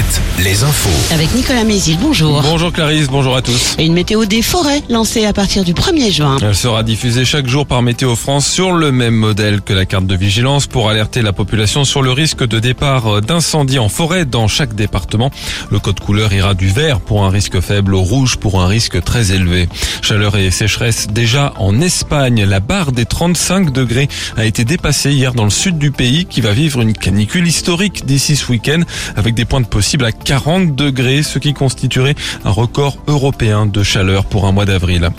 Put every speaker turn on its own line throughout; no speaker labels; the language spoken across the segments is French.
7, les infos.
Avec Nicolas Mézil, bonjour.
Bonjour Clarisse, bonjour à tous.
Et une météo des forêts lancée à partir du 1er juin.
Elle sera diffusée chaque jour par Météo France sur le même modèle que la carte de vigilance pour alerter la population sur le risque de départ d'incendie en forêt dans chaque département. Le code couleur ira du vert pour un risque faible au rouge pour un risque très élevé. Chaleur et sécheresse déjà en Espagne. La barre des 35 degrés a été dépassée hier dans le sud du pays qui va vivre une canicule historique d'ici ce week-end avec des pointes possibles à 40 degrés, ce qui constituerait un record européen de chaleur pour un mois d'avril.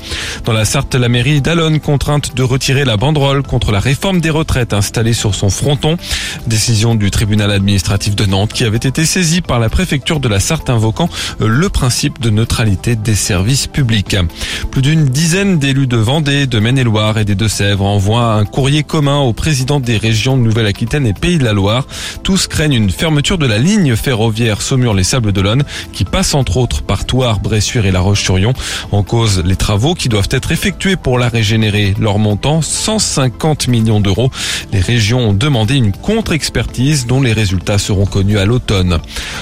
Dans la Sarthe, la mairie d'Alonne contrainte de retirer la banderole contre la réforme des retraites installée sur son fronton. Décision du tribunal administratif de Nantes qui avait été saisie par la préfecture de la Sarthe invoquant le principe de neutralité des services publics. Plus d'une dizaine d'élus de Vendée, de Maine-et-Loire et des Deux-Sèvres envoient un courrier commun au président des régions Nouvelle-Aquitaine et Pays de la Loire. Tous craignent une fermeture de la ligne ferroviaire Saumur-les Sables d'Olonne qui passe entre autres par Thouars, Bressuire et La Roche-sur-Yon. En cause, les travaux qui doivent être effectués pour la régénérer. Leur montant, 150 millions d'euros. Les régions ont demandé une contre-expertise dont les résultats seront connus à l'automne.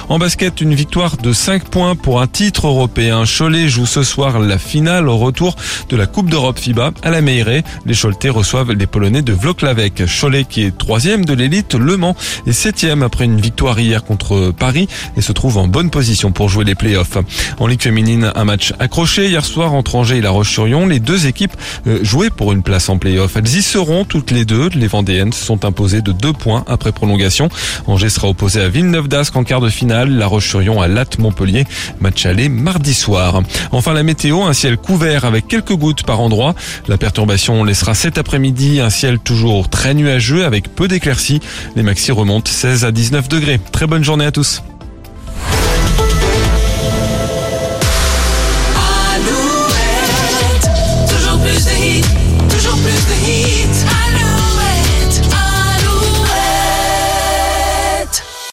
En basket, une victoire de 5 points pour un titre européen. Cholet joue ce soir la finale au retour de la Coupe d'Europe FIBA à la Meirée. Les Choletais reçoivent les Polonais de Vloklavek. Cholet qui est troisième de l'élite, Le Mans est septième après une victoire hier contre Paris et se trouve en bonne position pour jouer les playoffs. En Ligue féminine, un match accroché hier soir entre Angers et La Roche-sur-Yon. Les deux équipes euh, jouaient pour une place en playoff. Elles y seront toutes les deux. Les Vendéennes sont imposées de deux points après prolongation. Angers sera opposé à Villeneuve d'Ascq en quart de finale. La Roche-sur-Yon à Latte Montpellier. Match aller mardi soir. Enfin la météo, un ciel couvert avec quelques gouttes par endroit. La perturbation laissera cet après-midi un ciel toujours très nuageux avec peu d'éclaircies. Les maxi remontent 16 à 19 degrés. Très bonne journée à tous.